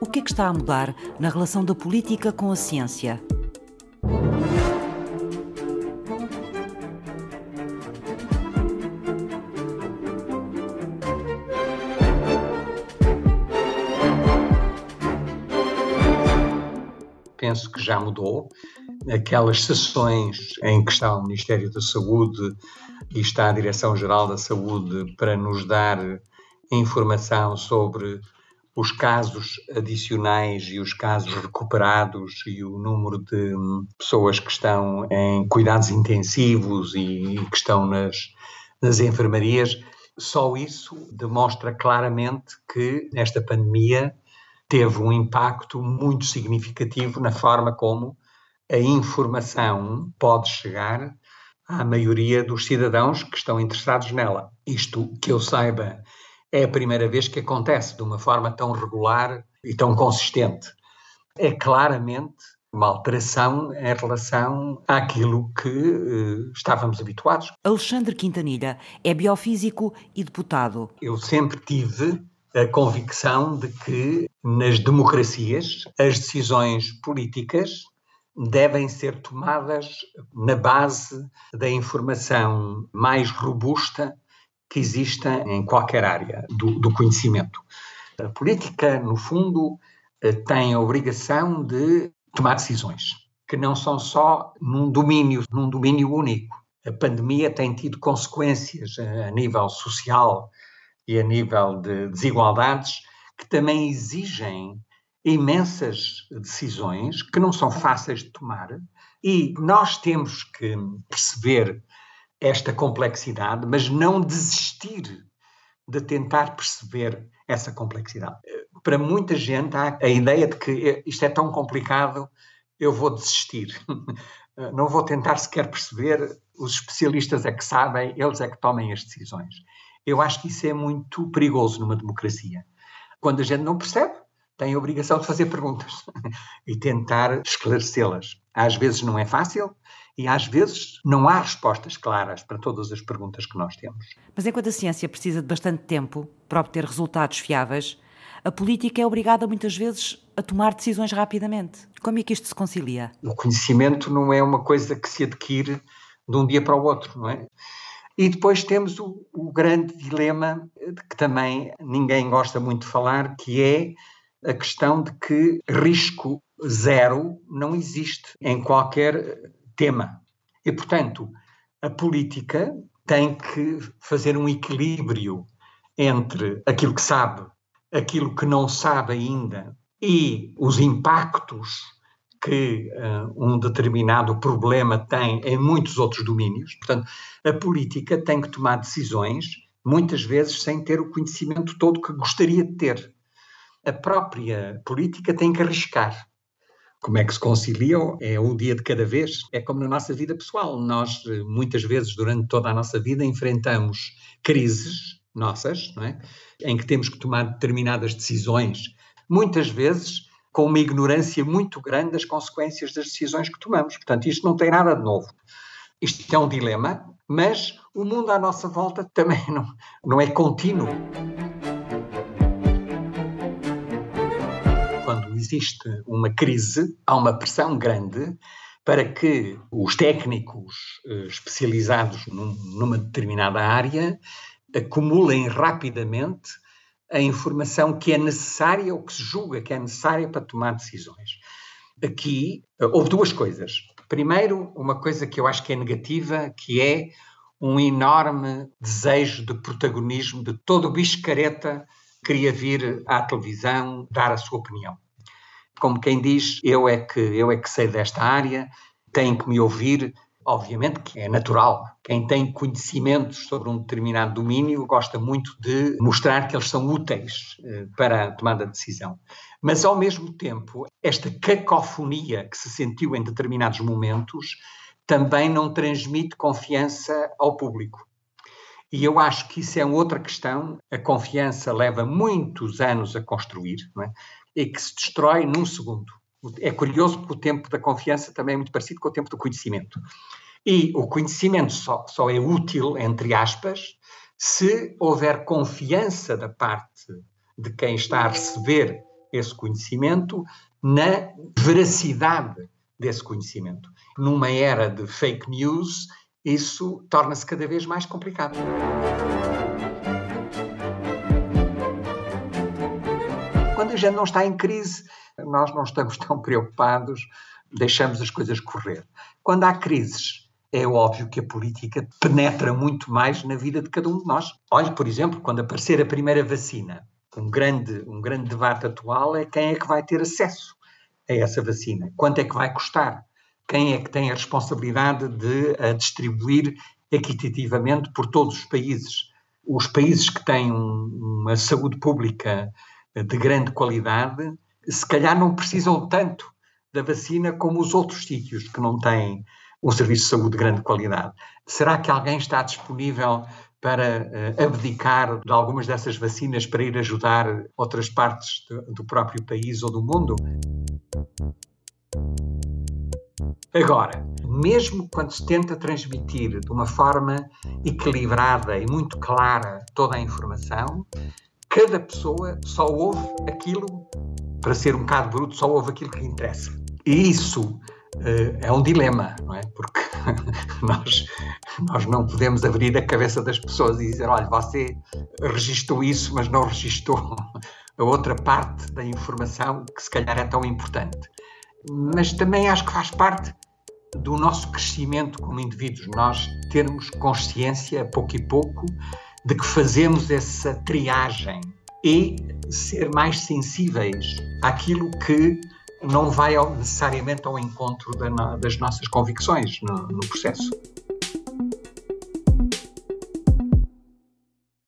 O que é que está a mudar na relação da política com a ciência? penso que já mudou. Aquelas sessões em que está o Ministério da Saúde e está a Direção-Geral da Saúde para nos dar informação sobre os casos adicionais e os casos recuperados e o número de pessoas que estão em cuidados intensivos e que estão nas, nas enfermarias, só isso demonstra claramente que esta pandemia teve um impacto muito significativo na forma como a informação pode chegar à maioria dos cidadãos que estão interessados nela. Isto, que eu saiba, é a primeira vez que acontece de uma forma tão regular e tão consistente. É claramente uma alteração em relação àquilo que uh, estávamos habituados. Alexandre Quintanilha é biofísico e deputado. Eu sempre tive a convicção de que nas democracias as decisões políticas devem ser tomadas na base da informação mais robusta que exista em qualquer área do, do conhecimento. A política, no fundo, eh, tem a obrigação de tomar decisões que não são só num domínio, num domínio único. A pandemia tem tido consequências a nível social, e a nível de desigualdades, que também exigem imensas decisões que não são fáceis de tomar e nós temos que perceber esta complexidade, mas não desistir de tentar perceber essa complexidade. Para muita gente há a ideia de que isto é tão complicado, eu vou desistir. Não vou tentar sequer perceber, os especialistas é que sabem, eles é que tomem as decisões. Eu acho que isso é muito perigoso numa democracia. Quando a gente não percebe, tem a obrigação de fazer perguntas e tentar esclarecê-las. Às vezes não é fácil e às vezes não há respostas claras para todas as perguntas que nós temos. Mas enquanto a ciência precisa de bastante tempo para obter resultados fiáveis, a política é obrigada muitas vezes a tomar decisões rapidamente. Como é que isto se concilia? O conhecimento não é uma coisa que se adquire de um dia para o outro, não é? E depois temos o, o, grande dilema, de que também ninguém gosta muito de falar, que é a questão de que risco zero não existe em qualquer tema. E, portanto, a política tem que fazer um equilíbrio entre aquilo que sabe, aquilo que não sabe ainda e os impactos que uh, um determinado problema tem em muitos outros domínios. Portanto, a política tem que tomar decisões, muitas vezes sem ter o conhecimento todo que gostaria de ter. A própria política tem que arriscar. Como é que se concilia? É um dia de cada vez. É como na nossa vida pessoal. Nós, eh, muitas vezes, durante toda a nossa vida, enfrentamos crises nossas, não é? em que temos que tomar determinadas decisões. Muitas vezes com uma ignorância muito grande das consequências das decisões que tomamos. Portanto, isto não tem nada de novo. Isto é um dilema, mas o mundo à nossa volta também não, não é contínuo. Existe uma crise, há uma pressão grande para que os técnicos eh, especializados numa determinada área acumulem rapidamente a informação que é necessária ou que se julga que é necessária para tomar decisões. Aqui houve duas coisas. Primeiro, uma coisa que eu acho que é negativa, que é um enorme desejo de protagonismo de todo o bicho careta queria vir à televisão dar a sua opinião. Como quem diz, eu é que eu é que sei desta área, têm que me ouvir, Obviamente que é natural. Quem tem conhecimentos sobre um determinado domínio gosta muito de mostrar que eles são úteis eh, para a tomada de decisão. Mas, ao mesmo tempo, esta cacofonia que se sentiu em determinados momentos também não transmite confiança ao público. E eu acho que isso é outra questão. A confiança leva muitos anos a construir é? e que se destrói num segundo. É curioso porque o tempo da confiança também é muito parecido com o tempo do conhecimento. E o conhecimento só, só é útil, entre aspas, se houver confiança da parte de quem está a receber esse conhecimento, na veracidade desse conhecimento. Numa era de fake news, isso torna-se cada vez mais complicado. Quando a gente não está em crise, nós não estamos tão preocupados, deixamos as coisas correr. Quando há crises, é óbvio que a política penetra muito mais na vida de cada um de nós. Olhe, por exemplo, quando aparecer a primeira vacina, um grande, um grande debate atual é quem é que vai ter acesso a essa vacina, quanto é que vai custar, quem é que tem a responsabilidade de a distribuir equitativamente por todos os países. Os países que têm um, uma saúde pública de grande qualidade, se calhar não precisam tanto da vacina como os outros sítios que não têm um serviço de saúde de grande qualidade. Será que alguém está disponível para uh, abdicar de algumas dessas vacinas para ir ajudar outras partes do próprio país ou do mundo? Agora, mesmo quando se tenta transmitir de uma forma equilibrada e muito clara toda a informação, cada pessoa só ouve aquilo, para ser um bocado bruto, só ouve aquilo que lhe interessa. E isso uh, é um dilema, não é? Porque nós, nós não podemos abrir a cabeça das pessoas e dizer: olha, você registrou isso, mas não registrou a outra parte da informação que se calhar é tão importante. Mas também acho que faz parte do nosso crescimento como indivíduos, nós termos consciência, pouco e pouco, de que fazemos essa triagem e ser mais sensíveis àquilo que não vai necessariamente ao encontro das nossas convicções no, no processo.